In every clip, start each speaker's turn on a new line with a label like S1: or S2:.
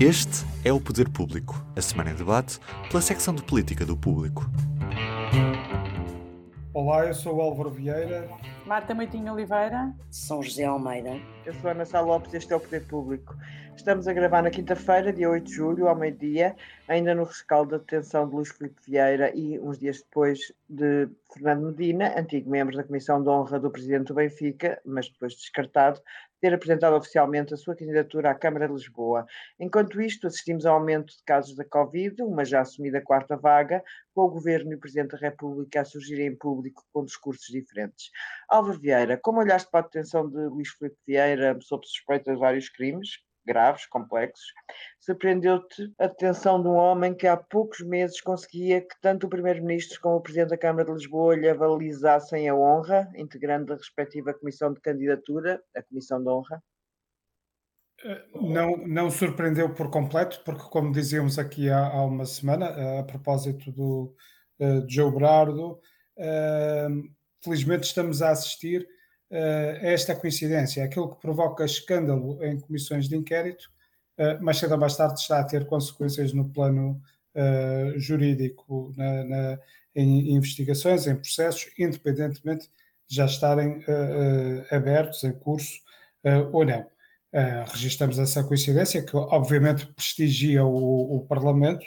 S1: Este é o Poder Público, a semana em debate pela secção de política do Público.
S2: Olá, eu sou o Álvaro Vieira.
S3: Marta Moitinho Oliveira.
S4: São José Almeida.
S5: Eu sou Ana Sá Lopes, este é o Poder Público. Estamos a gravar na quinta-feira, dia 8 de julho, ao meio-dia, ainda no rescaldo da detenção de Luís Filipe Vieira e uns dias depois de Fernando Medina, antigo membro da Comissão de Honra do Presidente do Benfica, mas depois descartado, ter apresentado oficialmente a sua candidatura à Câmara de Lisboa. Enquanto isto, assistimos ao aumento de casos da Covid, uma já assumida quarta vaga, com o Governo e o Presidente da República a surgirem em público com discursos diferentes. Álvaro Vieira, como olhaste para a detenção de Luís Filipe Vieira sob suspeita de vários crimes? Graves, complexos, surpreendeu-te a detenção de um homem que há poucos meses conseguia que tanto o Primeiro-Ministro como o Presidente da Câmara de Lisboa lhe avalizassem a honra, integrando da respectiva Comissão de Candidatura, a Comissão de Honra?
S2: Eh, não, não surpreendeu por completo, porque, como dizíamos aqui há, há uma semana, eh, a propósito do uh, Joe Brardo, uh, felizmente estamos a assistir esta coincidência, aquilo que provoca escândalo em comissões de inquérito, uh, mais cedo ou mais tarde está a ter consequências no plano uh, jurídico, na, na, em investigações, em processos, independentemente de já estarem abertos, em curso ou não. Uh, registramos essa coincidência que obviamente prestigia o, o Parlamento.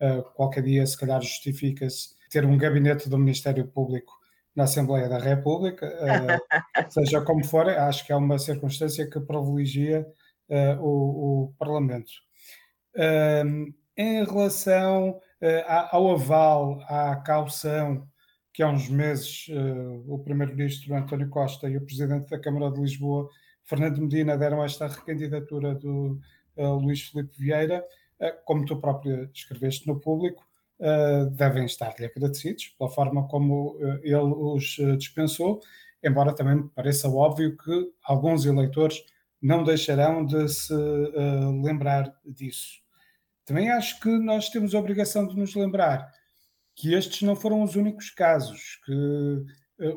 S2: Uh, qualquer dia, se calhar, justifica-se ter um gabinete do Ministério Público na Assembleia da República, uh, seja como for, acho que é uma circunstância que privilegia uh, o, o, Parlamento. Uh, em relação ao aval, à caução, que há uns meses o Primeiro-Ministro António Costa e o Presidente da Câmara de Lisboa, Fernando Medina, deram esta recandidatura do Luís Filipe Vieira, como tu próprio escreveste no público, devem estar-lhe agradecidos pela forma como uh, ele os uh, dispensou, embora também me pareça óbvio que alguns eleitores não deixarão de se lembrar disso. Também acho que nós temos a obrigação de nos lembrar que estes não foram os únicos casos, que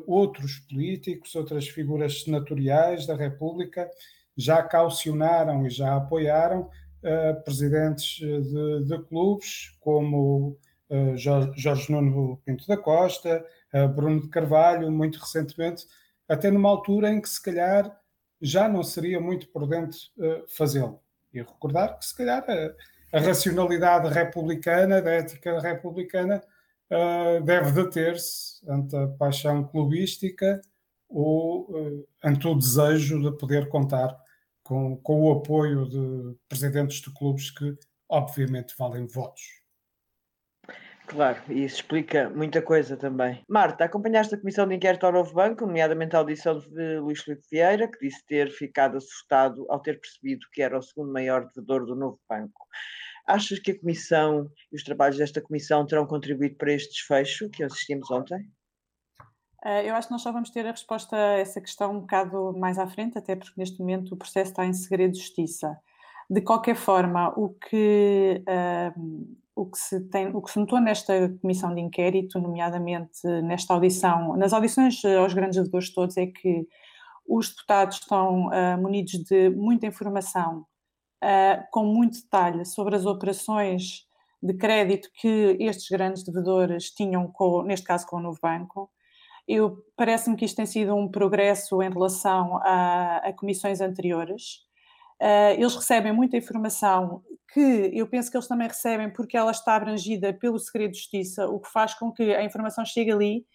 S2: outros políticos, outras figuras senatoriais da República já caucionaram e já apoiaram uh, presidentes de, de, clubes, como uh, Jorge, Nuno Pinto da Costa, uh, Bruno de Carvalho, muito recentemente, até numa altura em que se calhar já não seria muito prudente uh, fazê-lo. E recordar que se calhar a, a, racionalidade republicana, da ética republicana, deve deter-se ante a paixão clubística ou ante o desejo de poder contar com, com o apoio de presidentes de clubes que obviamente valem votos.
S5: Claro, e isso explica muita coisa também. Marta, acompanhaste a Comissão de Inquérito ao Novo Banco, nomeadamente a audição de Luís Filipe Vieira, que disse ter ficado assustado ao ter percebido que era o segundo maior devedor do novo banco. Achas que a Comissão e os trabalhos desta Comissão terão contribuído para este desfecho que assistimos ontem?
S3: Eh, eu acho que nós só vamos ter a resposta a essa questão um bocado mais à frente, até porque neste momento o processo está em segredo de justiça. De qualquer forma, o que, uh, o que, se tem, o que se notou nesta comissão de inquérito, nomeadamente nesta audição, nas audições aos grandes devedores todos, é que os deputados estão uh, munidos de muita informação, uh, com muito detalhe sobre as operações de crédito que estes grandes devedores tinham, com, neste caso com o Novo Banco. Eu parece-me que isto tem sido um progresso em relação a, a comissões anteriores. Uh, eles recebem muita informação que eu penso que eles também recebem porque ela está abrangida pelo segredo de justiça, o que faz com que a informação chegue ali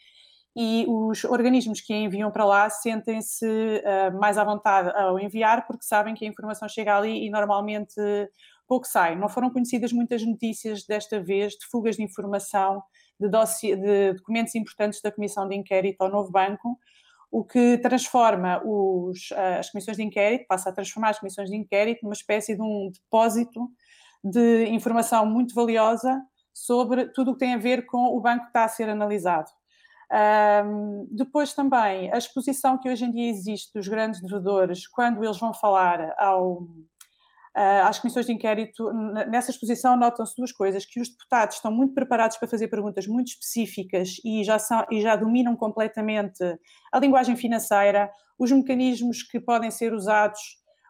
S3: e os organismos que a enviam para lá sentem-se uh, mais à vontade ao enviar porque sabem que a informação chega ali e normalmente pouco sai. Não foram conhecidas muitas notícias desta vez de fugas de informação de, de documentos importantes da Comissão de Inquérito ao Novo Banco, o que transforma os, as comissões de inquérito, passa a transformar as comissões de inquérito numa espécie de um depósito de informação muito valiosa sobre tudo o que tem a ver com o banco que está a ser analisado. Um, depois também a exposição que hoje em dia existe dos grandes devedores quando eles vão falar ao, ah, às comissões de inquérito, nessa exposição notam-se duas coisas, que os deputados estão muito preparados para fazer perguntas muito específicas e já, são, e já dominam completamente a linguagem financeira, os mecanismos que podem ser usados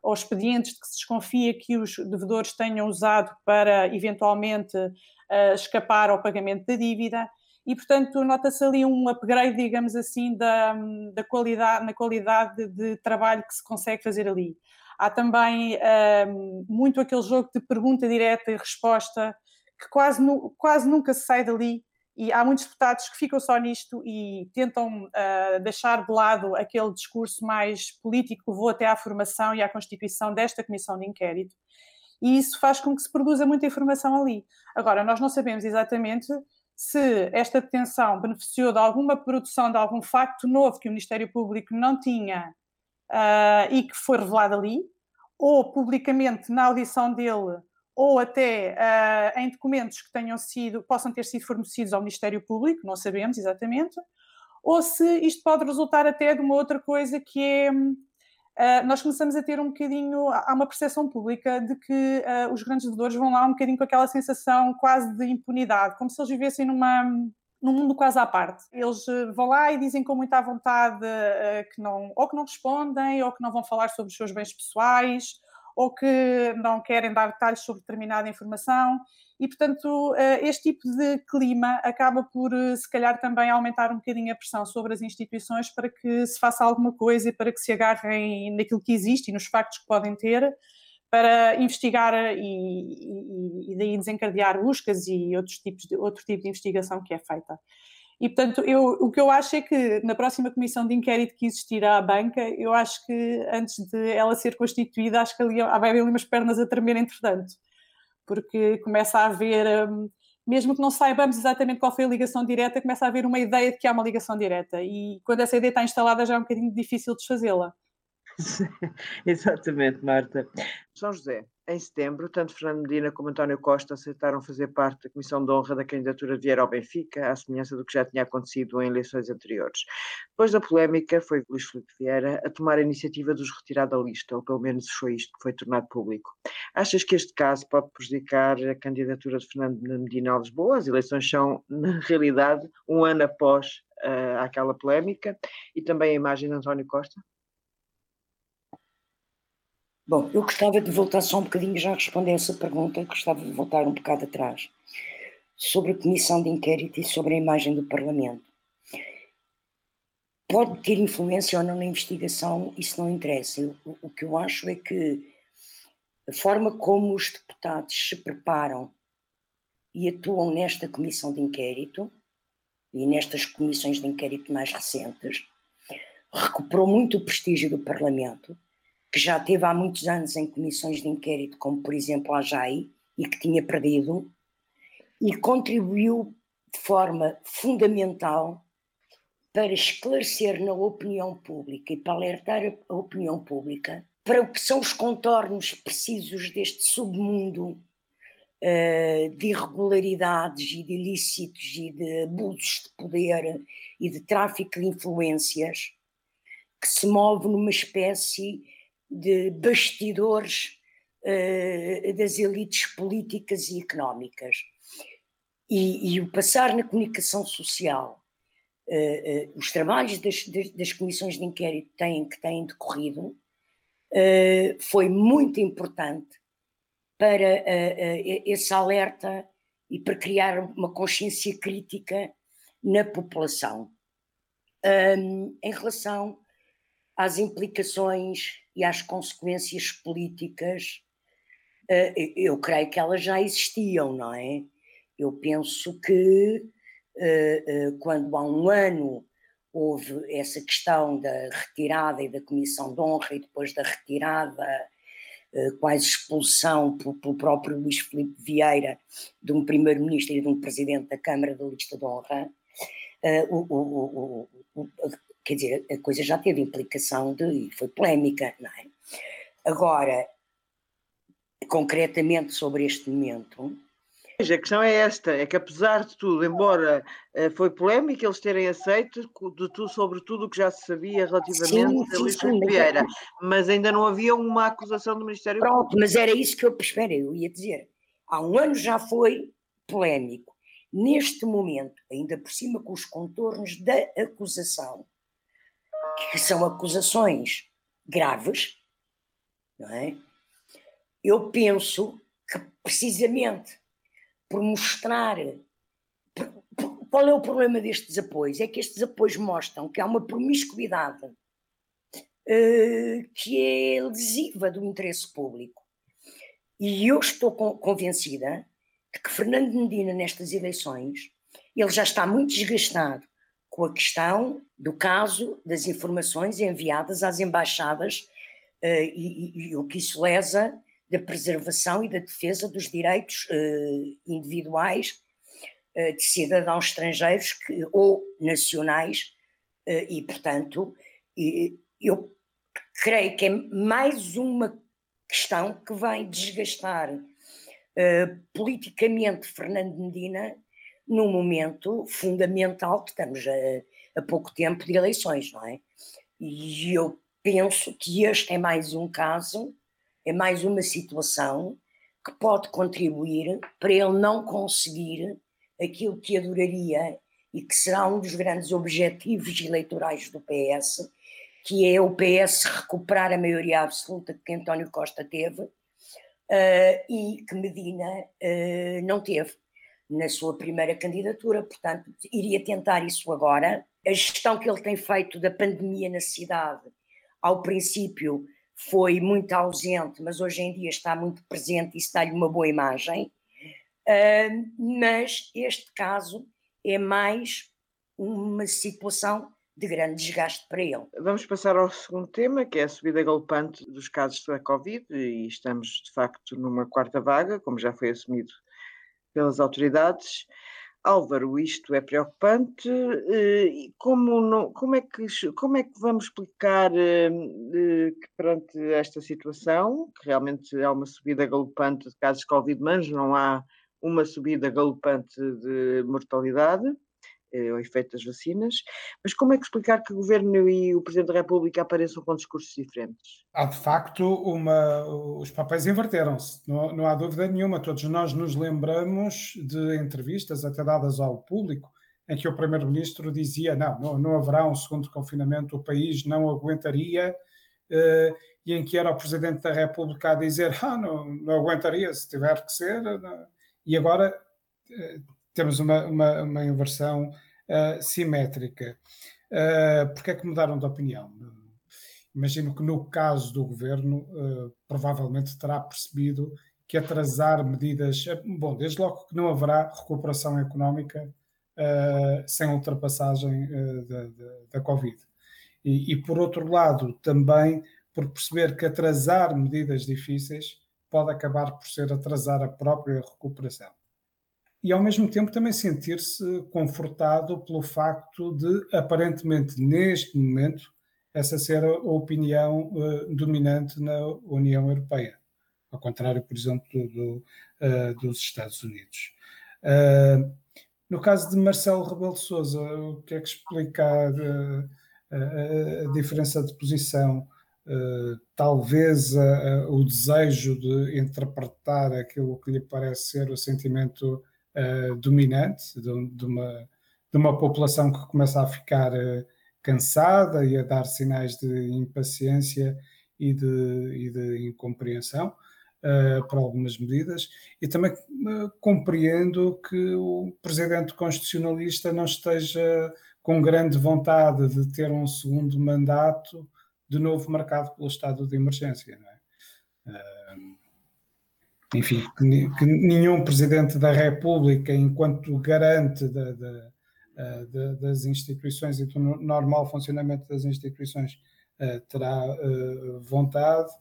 S3: ou expedientes de que se desconfia que os devedores tenham usado para eventualmente uh, escapar ao pagamento da dívida. E, portanto, nota-se ali um upgrade, digamos assim, da, da qualidade, na qualidade de trabalho que se consegue fazer ali. Há também uh, muito aquele jogo de pergunta direta e resposta, que quase, quase nunca se sai dali e há muitos deputados que ficam só nisto e tentam uh, deixar de lado aquele discurso mais político que levou até à formação e à constituição desta comissão de inquérito. E isso faz com que se produza muita informação ali. Agora, nós não sabemos exatamente se esta detenção beneficiou de alguma produção de algum facto novo que o Ministério Público não tinha uh, e que foi revelado ali, ou publicamente na audição dele ou até uh, em documentos que tenham sido, possam ter sido fornecidos ao Ministério Público, não sabemos exatamente, ou se isto pode resultar até de uma outra coisa que é uh, nós começamos a ter um bocadinho, há uma percepção pública de que uh, os grandes devedores vão lá um bocadinho com aquela sensação quase de impunidade, como se eles vivessem numa, num mundo quase à parte. Eles vão lá e dizem com muita vontade que não, ou que não respondem, ou que não vão falar sobre os seus bens pessoais, ou que não querem dar detalhes sobre determinada informação. E, portanto, eh, este tipo de clima acaba por, eh, se calhar, também aumentar um bocadinho a pressão sobre as instituições para que se faça alguma coisa e para que se agarrem naquilo que existe e nos factos que podem ter para investigar e, e, e daí desencadear buscas e outros tipos de, outro tipo de investigação que é feita. E, portanto, eu, o que eu acho é que na próxima comissão de inquérito que existirá à banca, eu acho que antes de ela ser constituída, acho que ali vai haver ali umas pernas a tremer, entretanto, porque começa a haver, hum, mesmo que não saibamos exatamente qual foi a ligação direta, começa a haver uma ideia de que há uma ligação direta. E quando essa ideia está instalada, já é um bocadinho difícil desfazê-la.
S5: Exatamente, Marta. São José, em setembro, tanto Fernando Medina como António Costa aceitaram fazer parte da Comissão de Honra da candidatura de Vieira ao Benfica, à semelhança do que já tinha acontecido em eleições anteriores. Depois da polémica, foi Luís Filipe Vieira a tomar a iniciativa de os retirar da lista, ou pelo menos foi isto que foi tornado público. Achas que este caso pode prejudicar a candidatura de Fernando Medina a Lisboa? As eleições são, na realidade, um ano após uh, aquela polémica e também a imagem de António Costa?
S4: Bom, eu gostava de voltar só um bocadinho, já responder essa pergunta, gostava de voltar um bocado atrás, sobre a comissão de inquérito e sobre a imagem do Parlamento. Pode ter influência ou não na investigação, isso não interessa. Eu, o que eu acho é que a forma como os deputados se preparam e atuam nesta comissão de inquérito e nestas comissões de inquérito mais recentes recuperou muito o prestígio do Parlamento que já teve há muitos anos em comissões de inquérito, como por exemplo a JAI, e que tinha perdido, e contribuiu de forma fundamental para esclarecer na opinião pública e para alertar a opinião pública para o que são os contornos precisos deste submundo uh, de irregularidades e de ilícitos e de abusos de poder e de tráfico de influências que se move numa espécie de bastidores uh, das elites políticas e económicas. E, e o passar na comunicação social, uh, uh, os trabalhos das, das, das, comissões de inquérito têm, que têm decorrido, foi muito importante para esse alerta e para criar uma consciência crítica na população. Um, em relação às implicações e às consequências políticas, eh, eu creio que elas já existiam, não é? Eu penso que eh, eh, quando há um ano houve essa questão da retirada e da comissão de honra e depois da retirada quase expulsão pelo próprio Luís Filipe Vieira de um primeiro-ministro e de um presidente da Câmara da lista de honra, Quer dizer, a coisa já teve implicação de, e foi polémica, não é? Agora, concretamente sobre este momento.
S5: A questão é esta: é que apesar de tudo, embora uh, foi polémica eles terem aceito de tudo, sobre tudo o que já se sabia relativamente a Luís Vieira, mas ainda não havia uma acusação do Ministério
S4: Pronto, Público. mas era isso que eu espera, eu ia dizer. Há um ano já foi polémico. Neste momento, ainda por cima com os contornos da acusação, que são acusações graves, não é? Eu penso que precisamente por mostrar qual é o problema destes apoios? É que estes apoios mostram que há uma promiscuidade uh, que é lesiva do interesse público. E eu estou convencida de que Fernando Medina, nestas eleições, ele já está muito desgastado com a questão do caso das informações enviadas às embaixadas uh, e, e, e, o que isso lesa da preservação e da defesa dos direitos uh, individuais uh, de cidadãos estrangeiros que, ou nacionais, e, portanto, eu creio que é mais uma questão que vai desgastar politicamente Fernando Medina num momento fundamental, que estamos a, a pouco tempo de eleições, não é? E eu penso que este é mais um caso, é mais uma situação que pode contribuir para ele não conseguir aquilo que adoraria e que será um dos grandes objetivos eleitorais do PS, que é o PS recuperar a maioria absoluta que António Costa teve uh, e que Medina uh, não teve na sua primeira candidatura, portanto, iria tentar isso agora. A gestão que ele tem feito da pandemia na cidade, ao princípio foi muito ausente, mas hoje em dia está muito presente e isso dá-lhe uma boa imagem. Uh, mas este caso é mais uma situação de grande desgaste para ele.
S5: Vamos passar ao segundo tema, que é a subida galopante dos casos da Covid, e estamos de facto numa quarta vaga, como já foi assumido pelas autoridades. Álvaro, isto é preocupante. Eh, como, não, como, é, que, como é que vamos explicar eh, que perante esta situação, que realmente há uma subida galopante de casos de Covid, mas não há uma subida galopante de mortalidade? É o efeito das vacinas, mas como é que explicar que o Governo e o Presidente da República apareçam com discursos diferentes?
S2: Há de facto uma. Os papéis inverteram-se, não, não há dúvida nenhuma. Todos nós nos lembramos de entrevistas até dadas ao público em que o Primeiro-Ministro dizia: não, não, não, haverá um segundo confinamento, o país não aguentaria, eh, e em que era o Presidente da República a dizer: ah, não, não aguentaria se tiver que ser, não. e agora eh, temos uma, uma, uma inversão uh, simétrica. Uh, Porquê é que mudaram de opinião? Imagino que no caso do governo, uh, provavelmente terá percebido que atrasar medidas. Bom, desde logo que não haverá recuperação económica uh, sem ultrapassagem da, da, da, Covid. E, e, por outro lado, também por perceber que atrasar medidas difíceis pode acabar por ser atrasar a própria recuperação e ao mesmo tempo também sentir-se confortado pelo facto de, aparentemente, neste momento, essa ser a opinião uh, dominante na União Europeia, ao contrário, por exemplo, do, uh, dos Estados Unidos. Uh, no caso de Marcelo Rebelo de Sousa, o que é que explica a, a diferença de posição? talvez o desejo de interpretar aquilo que lhe parece ser o sentimento uh, dominante de, de, uma, de uma população que começa a ficar uh, cansada e a dar sinais de impaciência e de, e de incompreensão uh, por algumas medidas, e também compreendo que o presidente constitucionalista não esteja com grande vontade de ter um segundo mandato de novo marcado pelo estado de emergência. Não é? Enfim, que, nenhum presidente da República, enquanto garante eh, da, das instituições e do normal funcionamento das instituições, uh, terá uh, vontade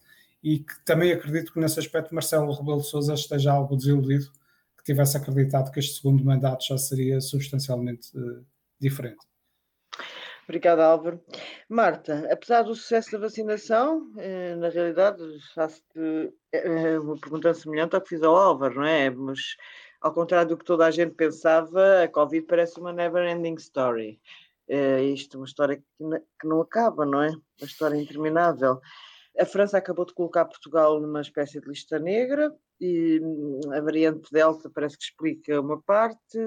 S2: e que também acredito que nesse aspecto Marcelo Rebelo de Sousa esteja algo desiludido, que tivesse acreditado que este segundo mandato já seria substancialmente diferente.
S5: Obrigada, Álvaro. Marta, apesar do sucesso da vacinação, eh, na realidade, faço-te eh, uma pergunta semelhante ao que fiz ao Álvaro, não é? Mas, ao contrário do que toda a gente pensava, a Covid parece uma never-ending story. É, isto é uma história que não acaba, não é? Uma história interminável. A França acabou de colocar Portugal numa espécie de lista negra e hum, a variante Delta parece que explica uma parte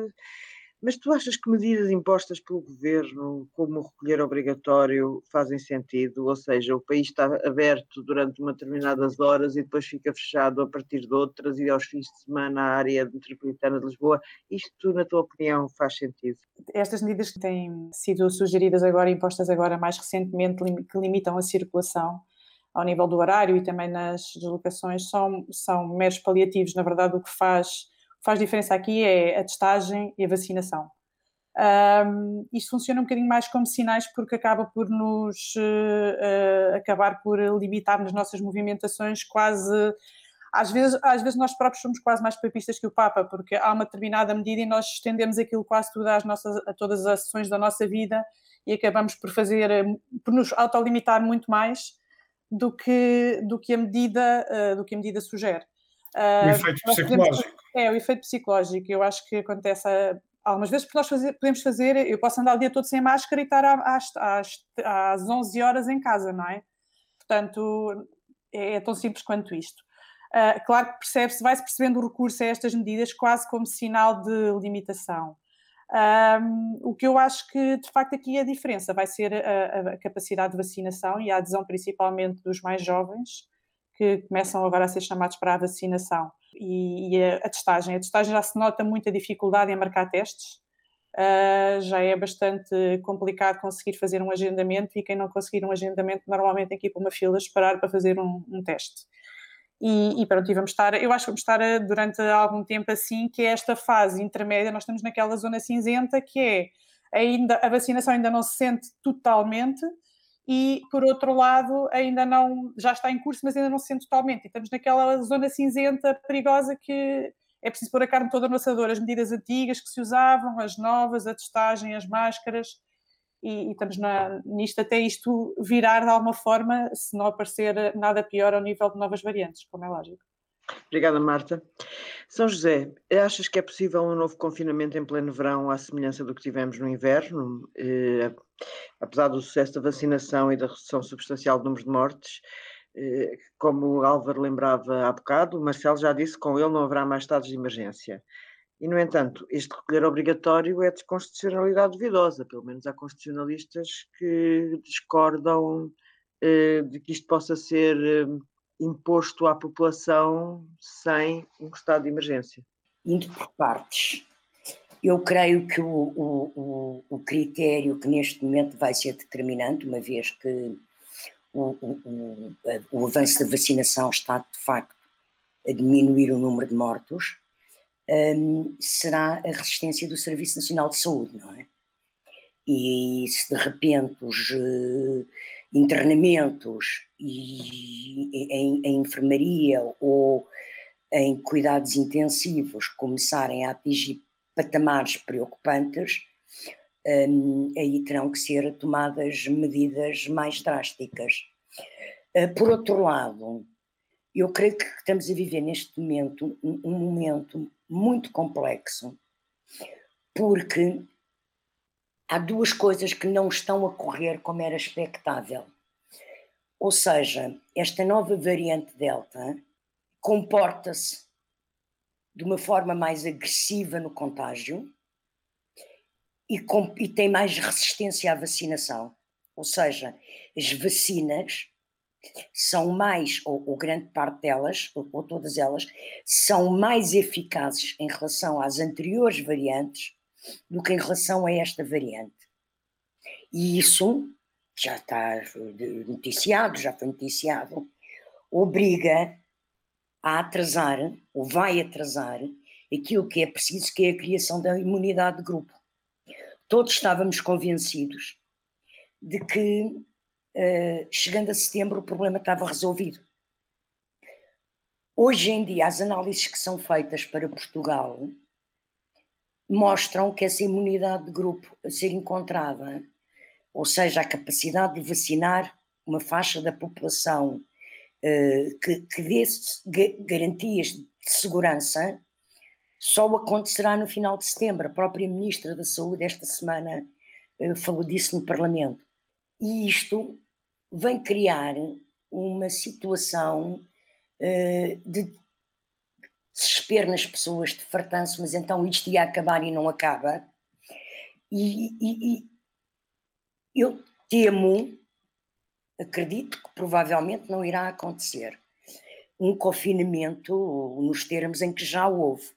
S5: Mas tu achas que medidas impostas pelo governo, como o recolher obrigatório, fazem sentido? Ou seja, o país está aberto durante uma determinadas horas e depois fica fechado a partir de outras e aos fins de semana a área metropolitana de Lisboa. Isto, na tua opinião, faz sentido?
S3: Estas medidas que têm sido sugeridas agora, impostas agora mais recentemente, que limitam a circulação ao nível do horário e também nas deslocações, são, são meros paliativos. Na verdade, o que faz faz diferença aqui é a testagem e a vacinação. Um, isto funciona um bocadinho mais como sinais porque acaba por nos uh, uh, acabar por limitar nas nossas movimentações quase às vezes, às vezes nós próprios somos quase mais papistas que o Papa, porque há uma determinada medida e nós estendemos aquilo quase tudo às nossas, a todas as ações da nossa vida e acabamos por fazer, por nos autolimitar muito mais do que, do que a medida, uh, do que a medida sugere.
S2: Uh, o efeito psicológico.
S3: É, o efeito psicológico. Eu acho que acontece algumas vezes, porque nós fazer, podemos fazer, eu posso andar o dia todo sem máscara e estar às, às, às 11 horas em casa, não é? Portanto, é, é tão simples quanto isto. Uh, claro que percebe-se, vai-se percebendo o recurso a estas medidas quase como sinal de limitação. Um, o que eu acho que de facto aqui a diferença vai ser a, a, capacidade de vacinação e a adesão principalmente dos mais jovens, que começam agora a ser chamados para a vacinação e, e a, a, testagem. A testagem já se nota muita dificuldade em marcar testes, uh, já é bastante complicado conseguir fazer um agendamento e quem não conseguir um agendamento normalmente tem que ir para uma fila esperar para fazer um, um teste. E, e, pronto, e vamos estar, eu acho que vamos estar eh, durante algum tempo assim, que é esta fase intermédia, nós estamos naquela zona cinzenta que é ainda, a vacinação ainda não se sente totalmente, e por outro lado ainda não já está em curso, mas ainda não se sente totalmente. E estamos naquela zona cinzenta perigosa que é preciso pôr a carne toda no assador, as medidas antigas que se usavam, as novas, a testagem, as máscaras, e, e estamos na, nisto até isto virar de alguma forma, se não aparecer nada pior ao nível de novas variantes, como é lógico.
S5: Obrigada, Marta. São José, achas que é possível um novo confinamento em pleno verão, à semelhança do que tivemos no inverno? Eh, apesar do sucesso da vacinação e da redução substancial do número de mortes, eh, como o Álvaro lembrava há bocado, o Marcelo já disse que com ele não haverá mais estados de emergência. E, no entanto, este recolher obrigatório é de constitucionalidade duvidosa, pelo menos há constitucionalistas que discordam eh, de que isto possa ser eh, imposto à população sem um estado de emergência.
S4: Indo por partes. Eu creio que o, o, o, critério que neste momento vai ser determinante, uma vez que o, o, o, avanço da vacinação está de facto a diminuir o número de mortos, um, será a resistência do Serviço Nacional de Saúde, não é? E se de repente os uh, internamentos e, em, em enfermaria ou em cuidados intensivos começarem a atingir patamares preocupantes, um, aí terão que ser tomadas medidas mais drásticas. Uh, por outro lado, eu creio que estamos a viver neste momento um, um momento muito complexo, porque há duas coisas que não estão a correr como era expectável. Ou seja, esta nova variante Delta comporta-se de uma forma mais agressiva no contágio e, com, e, tem mais resistência à vacinação. Ou seja, as vacinas são mais, ou, ou grande parte delas, ou, ou, todas elas, são mais eficazes em relação às anteriores variantes do que em relação a esta variante. E isso já está noticiado, já foi noticiado, obriga a atrasar, ou vai atrasar, aquilo que é preciso, que é a criação da imunidade de grupo. Todos estávamos convencidos de que, uh, chegando a setembro, o problema estava resolvido. Hoje em dia, as análises que são feitas para Portugal mostram que essa imunidade de grupo a ser encontrada, ou seja, a capacidade de vacinar uma faixa da população uh, que, que dê garantias de segurança, só acontecerá no final de setembro. A própria Ministra da Saúde, esta semana, uh, falou disso no Parlamento. E isto vem criar uma situação uh, de desespero nas pessoas, de fartanço, mas então isto ia acabar e não acaba. E, e, e eu temo, acredito que provavelmente não irá acontecer um confinamento nos termos em que já houve,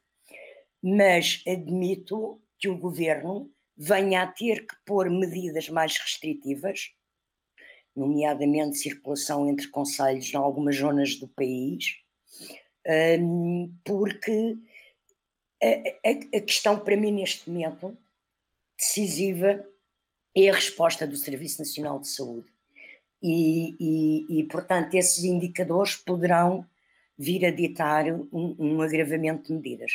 S4: mas admito que o governo venha a ter que pôr medidas mais restritivas, nomeadamente circulação entre conselhos em algumas zonas do país, porque a, a, a questão para mim neste momento decisiva é a resposta do Serviço Nacional de Saúde. E, e, e, portanto, esses indicadores poderão vir a ditar um, um, agravamento de medidas,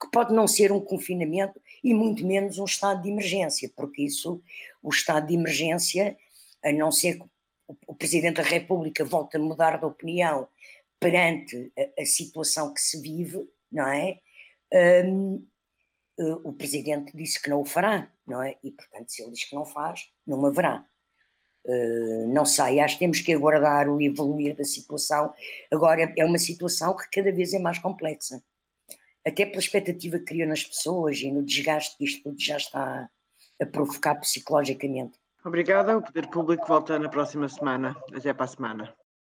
S4: que pode não ser um confinamento e muito menos um estado de emergência, porque isso, o estado de emergência, a não ser que o, Presidente da República volte a mudar de opinião perante a, a situação que se vive, não é? Um, eh, o Presidente disse que não o fará, não é? E, portanto, se ele diz que não faz, não haverá. Uh, não sei, acho que temos que aguardar o evoluir da situação. Agora, é uma situação que cada vez é mais complexa. Até pela expectativa que criou nas pessoas e no desgaste que isto tudo já está a provocar psicologicamente.
S5: Obrigada. O Poder Público volta na próxima semana. Até para a semana.